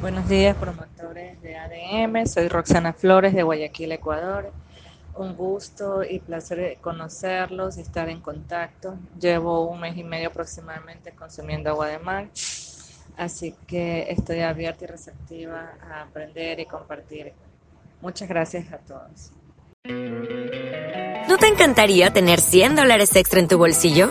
Buenos días, promotores de ADM. Soy Roxana Flores de Guayaquil, Ecuador. Un gusto y placer conocerlos y estar en contacto. Llevo un mes y medio aproximadamente consumiendo agua de mar, así que estoy abierta y receptiva a aprender y compartir. Muchas gracias a todos. ¿No te encantaría tener 100 dólares extra en tu bolsillo?